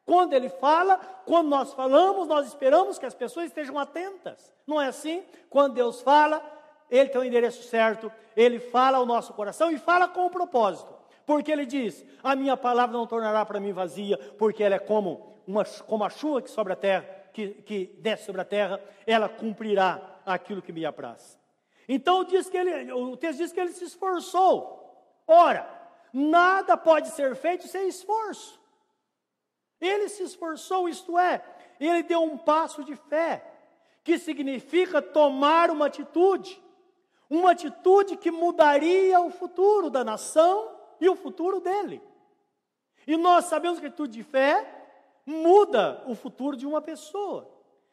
Quando ele fala, quando nós falamos, nós esperamos que as pessoas estejam atentas. Não é assim? Quando Deus fala, ele tem o endereço certo, ele fala ao nosso coração e fala com o propósito. Porque ele diz: A minha palavra não tornará para mim vazia, porque ela é como, uma, como a chuva que sobre a terra, que, que desce sobre a terra, ela cumprirá aquilo que me apraz. Então diz que ele, o texto diz que ele se esforçou. Ora, nada pode ser feito sem esforço. Ele se esforçou, isto é, ele deu um passo de fé, que significa tomar uma atitude, uma atitude que mudaria o futuro da nação e o futuro dele. E nós sabemos que a atitude de fé muda o futuro de uma pessoa.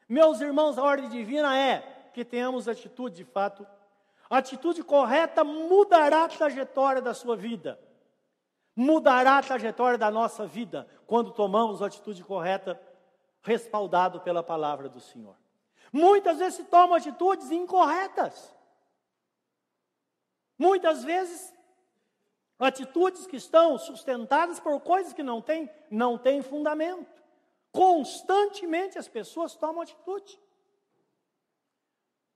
Meus irmãos, a ordem divina é que tenhamos atitude de fato. A atitude correta mudará a trajetória da sua vida mudará a trajetória da nossa vida quando tomamos a atitude correta, respaldado pela palavra do Senhor. Muitas vezes se tomam atitudes incorretas. Muitas vezes atitudes que estão sustentadas por coisas que não têm, não têm fundamento. Constantemente as pessoas tomam atitude.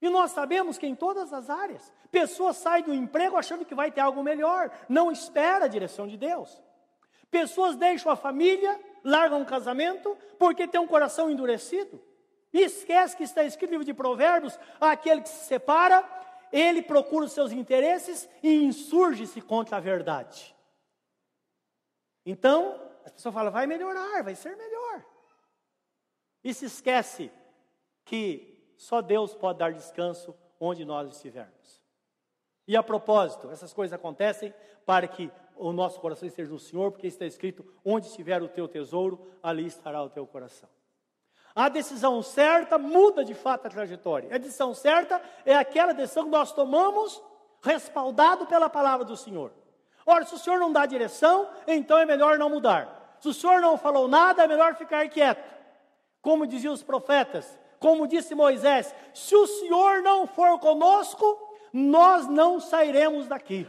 E nós sabemos que em todas as áreas, pessoas saem do emprego achando que vai ter algo melhor, não espera a direção de Deus. Pessoas deixam a família, largam o casamento, porque tem um coração endurecido. E esquece que está escrito no livro de Provérbios: aquele que se separa ele procura os seus interesses e insurge-se contra a verdade. Então, as pessoas falam, vai melhorar, vai ser melhor. E se esquece que só Deus pode dar descanso onde nós estivermos. E a propósito, essas coisas acontecem para que o nosso coração esteja no Senhor, porque está escrito: onde estiver o teu tesouro, ali estará o teu coração. A decisão certa muda de fato a trajetória. A decisão certa é aquela decisão que nós tomamos respaldado pela palavra do Senhor. Ora, se o Senhor não dá direção, então é melhor não mudar. Se o Senhor não falou nada, é melhor ficar quieto. Como diziam os profetas, como disse Moisés: se o Senhor não for conosco, nós não sairemos daqui.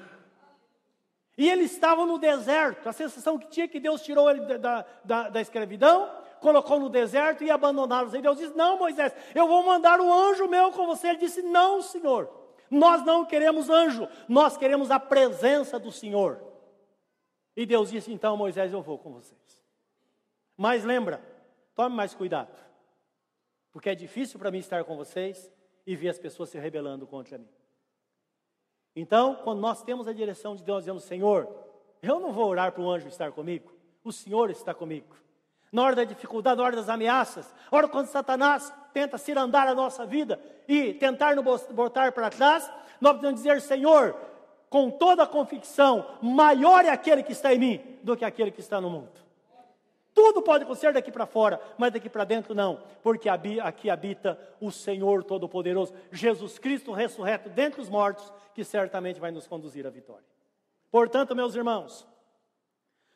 E ele estava no deserto, a sensação que tinha que Deus tirou ele da, da, da escravidão, colocou no deserto e abandonaram. E Deus disse: Não, Moisés, eu vou mandar um anjo meu com você. Ele disse: Não, Senhor, nós não queremos anjo, nós queremos a presença do Senhor. E Deus disse: Então, Moisés, eu vou com vocês. Mas lembra, tome mais cuidado, porque é difícil para mim estar com vocês e ver as pessoas se rebelando contra mim. Então, quando nós temos a direção de Deus, dizemos: Senhor, eu não vou orar para o anjo estar comigo, o Senhor está comigo. Na hora da dificuldade, na hora das ameaças, na hora quando Satanás tenta cirandar a nossa vida e tentar nos botar para trás, nós podemos dizer: Senhor, com toda a convicção, maior é aquele que está em mim do que aquele que está no mundo. Tudo pode acontecer daqui para fora, mas daqui para dentro não, porque aqui habita o Senhor Todo-Poderoso, Jesus Cristo ressurreto dentre os mortos, que certamente vai nos conduzir à vitória. Portanto, meus irmãos,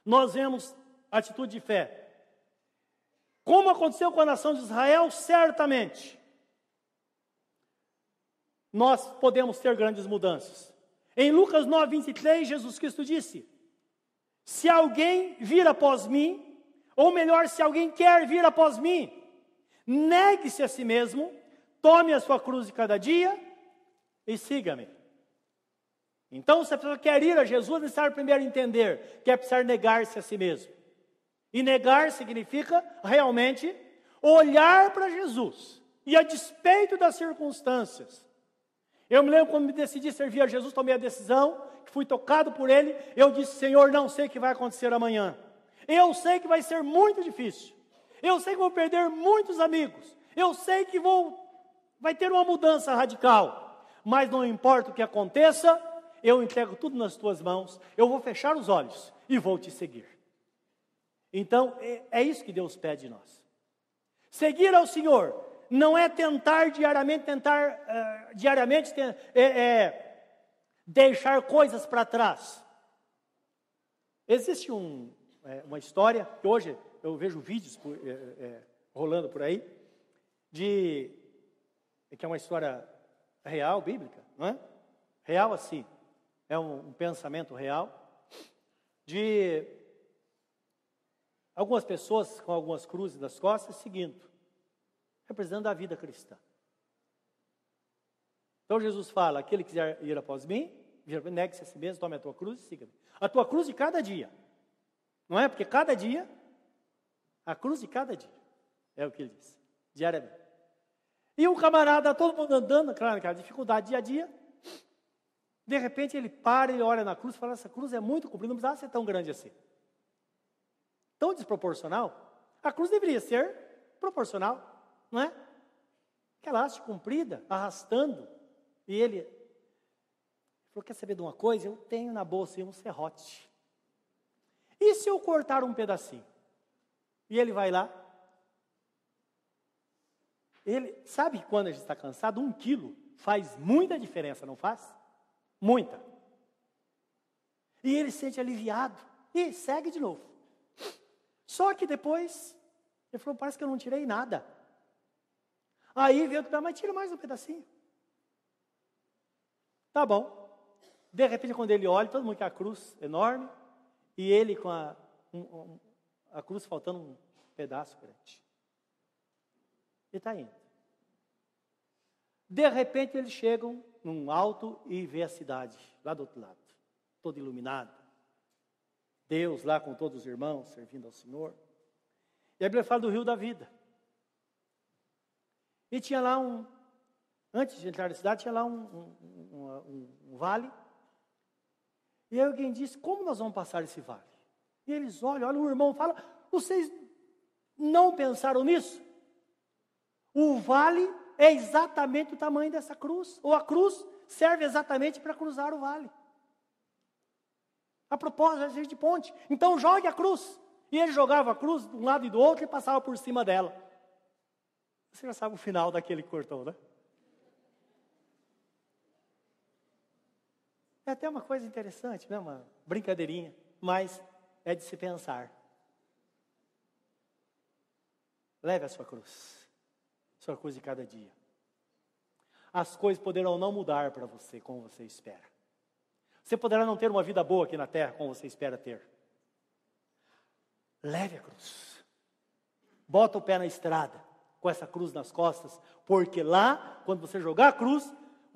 nós vemos atitude de fé. Como aconteceu com a nação de Israel, certamente nós podemos ter grandes mudanças. Em Lucas 9, 23, Jesus Cristo disse: Se alguém vir após mim, ou melhor, se alguém quer vir após mim, negue-se a si mesmo, tome a sua cruz de cada dia e siga-me. Então, se a pessoa quer ir a Jesus, é necessário primeiro entender que é preciso negar-se a si mesmo. E negar significa realmente olhar para Jesus. E a despeito das circunstâncias. Eu me lembro quando me decidi servir a Jesus, tomei a decisão, fui tocado por Ele. Eu disse: Senhor, não sei o que vai acontecer amanhã. Eu sei que vai ser muito difícil. Eu sei que vou perder muitos amigos. Eu sei que vou vai ter uma mudança radical. Mas não importa o que aconteça, eu entrego tudo nas tuas mãos, eu vou fechar os olhos e vou te seguir. Então, é, é isso que Deus pede de nós. Seguir ao Senhor não é tentar diariamente, tentar uh, diariamente é, é, deixar coisas para trás. Existe um, é, uma história que hoje eu vejo vídeos por, é, é, rolando por aí de que é uma história real, bíblica, não é? Real assim é um, um pensamento real, de algumas pessoas com algumas cruzes nas costas seguindo, representando a vida cristã. Então Jesus fala: aquele que quiser ir após mim, negue-se a si mesmo, tome a tua cruz e siga-me. A tua cruz de cada dia. Não é? Porque cada dia, a cruz de cada dia. É o que ele diz, diariamente. E o camarada, todo mundo andando, claro, naquela dificuldade dia a dia, de repente ele para e olha na cruz e fala: essa cruz é muito comprida, não precisava ser tão grande assim. Tão desproporcional. A cruz deveria ser proporcional, não é? Aquela haste comprida, arrastando. E ele falou: quer saber de uma coisa? Eu tenho na bolsa um serrote. E se eu cortar um pedacinho? E ele vai lá. Ele sabe quando a gente está cansado, um quilo faz muita diferença, não faz? Muita. E ele se sente aliviado. E segue de novo. Só que depois, ele falou: parece que eu não tirei nada. Aí veio que mas tira mais um pedacinho. Tá bom. De repente, quando ele olha, todo mundo quer a cruz enorme, e ele com a, um, um, a cruz faltando um pedaço grande. Ele está indo. De repente, eles chegam num alto e vê a cidade lá do outro lado, toda iluminada. Deus lá com todos os irmãos servindo ao Senhor. E a Bíblia fala do rio da vida. E tinha lá um, Antes de entrar na cidade, tinha lá um, um, um, um vale. E aí alguém disse: Como nós vamos passar esse vale? E eles olham, olha, o irmão fala: Vocês não pensaram nisso? O vale é exatamente o tamanho dessa cruz, ou a cruz serve exatamente para cruzar o vale. A propósito, é de ponte. Então jogue a cruz. E ele jogava a cruz de um lado e do outro e passava por cima dela. Você já sabe o final daquele que cortou, né? É até uma coisa interessante, né? Uma brincadeirinha, mas é de se pensar. Leve a sua cruz, sua cruz de cada dia. As coisas poderão não mudar para você como você espera. Você poderá não ter uma vida boa aqui na terra como você espera ter. Leve a cruz. Bota o pé na estrada com essa cruz nas costas, porque lá, quando você jogar a cruz,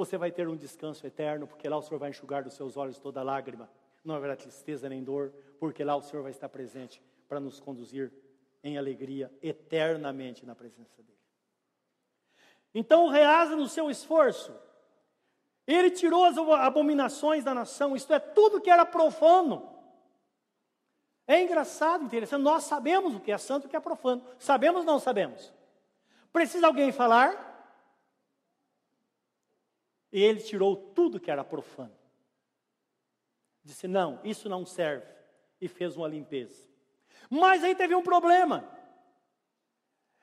você vai ter um descanso eterno, porque lá o Senhor vai enxugar dos seus olhos toda lágrima. Não haverá tristeza nem dor, porque lá o Senhor vai estar presente para nos conduzir em alegria eternamente na presença dEle. Então, reasa no seu esforço. Ele tirou as abominações da nação, isto é, tudo que era profano. É engraçado, interessante, nós sabemos o que é santo e o que é profano. Sabemos ou não sabemos? Precisa alguém falar? E ele tirou tudo que era profano. Disse: não, isso não serve. E fez uma limpeza. Mas aí teve um problema.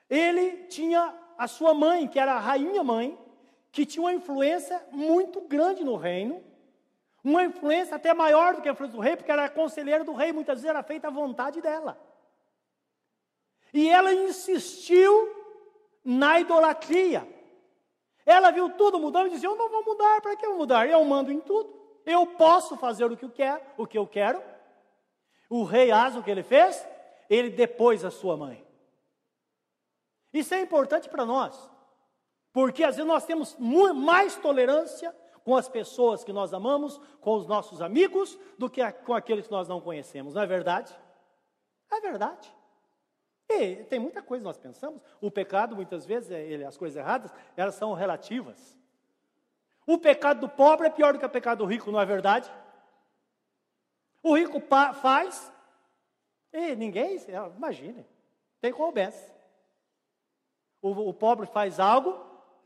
Ele tinha a sua mãe, que era a rainha mãe, que tinha uma influência muito grande no reino, uma influência até maior do que a influência do rei, porque era conselheira do rei, muitas vezes era feita a vontade dela. E ela insistiu na idolatria. Ela viu tudo mudando e disse: Eu não vou mudar, para que eu mudar? Eu mando em tudo. Eu posso fazer o que eu quero, o que eu quero. O rei Asa, o que ele fez? Ele depôs a sua mãe. Isso é importante para nós, porque às vezes nós temos mais tolerância com as pessoas que nós amamos, com os nossos amigos, do que com aqueles que nós não conhecemos, não é verdade? É verdade. E tem muita coisa que nós pensamos. O pecado, muitas vezes, é, ele, as coisas erradas, elas são relativas. O pecado do pobre é pior do que o pecado do rico, não é verdade? O rico faz, e ninguém, imagine, tem como obedece. O, o pobre faz algo,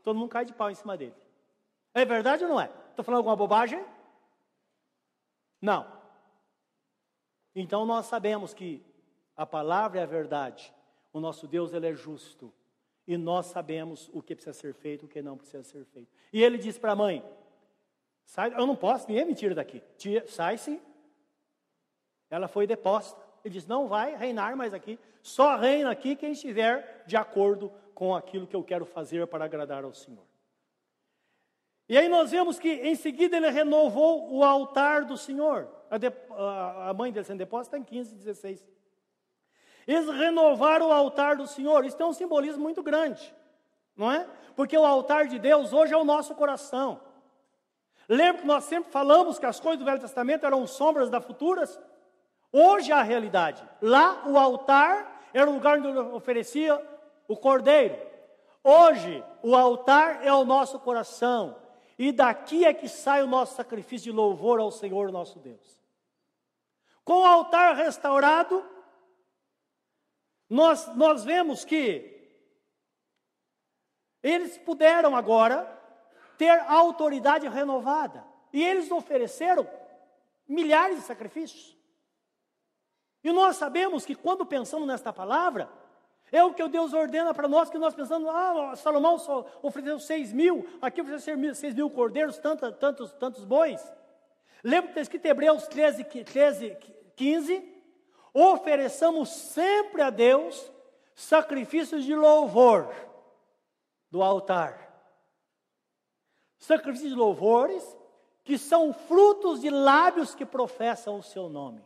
todo mundo cai de pau em cima dele. É verdade ou não é? Estou falando alguma bobagem? Não. Então nós sabemos que a palavra é a verdade. O nosso Deus ele é justo. E nós sabemos o que precisa ser feito, o que não precisa ser feito. E ele diz para a mãe: sai, eu não posso, ninguém me tira daqui. sai sim. Ela foi deposta. Ele diz: não vai reinar mais aqui. Só reina aqui quem estiver de acordo com aquilo que eu quero fazer para agradar ao Senhor. E aí nós vemos que em seguida ele renovou o altar do Senhor. A, de, a, a mãe dele sendo deposta está em 15, 16. Eles renovaram o altar do Senhor. Isso tem um simbolismo muito grande, não é? Porque o altar de Deus hoje é o nosso coração. Lembra que nós sempre falamos que as coisas do Velho Testamento eram sombras das futuras? Hoje é a realidade. Lá o altar era o lugar onde oferecia o cordeiro. Hoje o altar é o nosso coração. E daqui é que sai o nosso sacrifício de louvor ao Senhor nosso Deus. Com o altar restaurado, nós, nós vemos que eles puderam agora ter autoridade renovada. E eles ofereceram milhares de sacrifícios. E nós sabemos que quando pensamos nesta palavra, é o que Deus ordena para nós, que nós pensamos, ah, Salomão só ofereceu seis mil, aqui ofereceu seis mil cordeiros, tantos, tantos, tantos bois. Lembra que está escrito Hebreus 13, 13, 15? Ofereçamos sempre a Deus sacrifícios de louvor do altar. Sacrifícios de louvores que são frutos de lábios que professam o seu nome.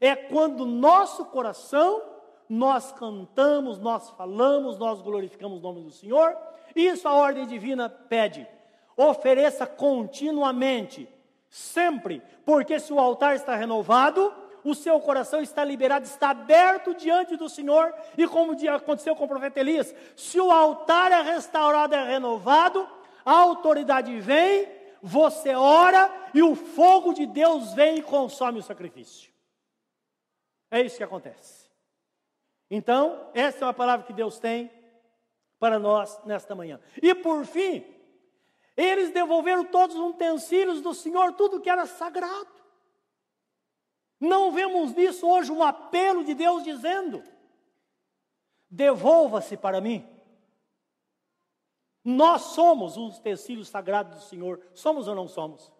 É quando nosso coração nós cantamos, nós falamos, nós glorificamos o nome do Senhor. Isso a ordem divina pede. Ofereça continuamente, sempre, porque se o altar está renovado, o seu coração está liberado, está aberto diante do Senhor, e como aconteceu com o profeta Elias, se o altar é restaurado, é renovado, a autoridade vem, você ora e o fogo de Deus vem e consome o sacrifício. É isso que acontece. Então, essa é uma palavra que Deus tem para nós nesta manhã. E por fim, eles devolveram todos os utensílios do Senhor, tudo que era sagrado. Não vemos nisso hoje um apelo de Deus dizendo: devolva-se para mim. Nós somos os utensílios sagrados do Senhor, somos ou não somos?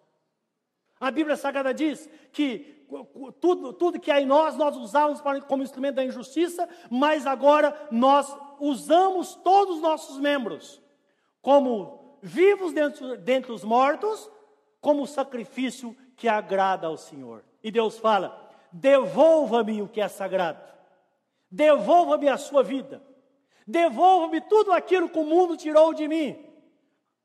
A Bíblia Sagrada diz que tudo, tudo que há em nós, nós usávamos como instrumento da injustiça, mas agora nós usamos todos os nossos membros como vivos dentre, dentre os mortos, como sacrifício que agrada ao Senhor. E Deus fala: devolva-me o que é sagrado, devolva-me a sua vida, devolva-me tudo aquilo que o mundo tirou de mim.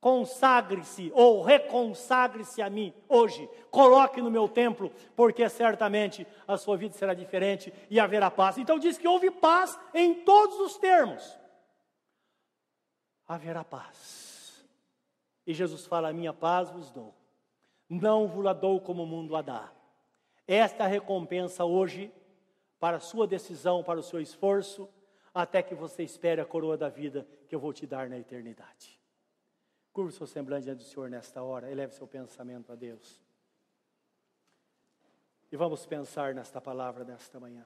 Consagre-se ou reconsagre-se a mim hoje, coloque no meu templo, porque certamente a sua vida será diferente e haverá paz. Então diz que houve paz em todos os termos. Haverá paz. E Jesus fala: A minha paz vos dou, não vos la dou como o mundo a dá. Esta recompensa hoje para a sua decisão, para o seu esforço, até que você espere a coroa da vida que eu vou te dar na eternidade. Curva o seu semblante diante do Senhor nesta hora, eleve seu pensamento a Deus. E vamos pensar nesta palavra nesta manhã.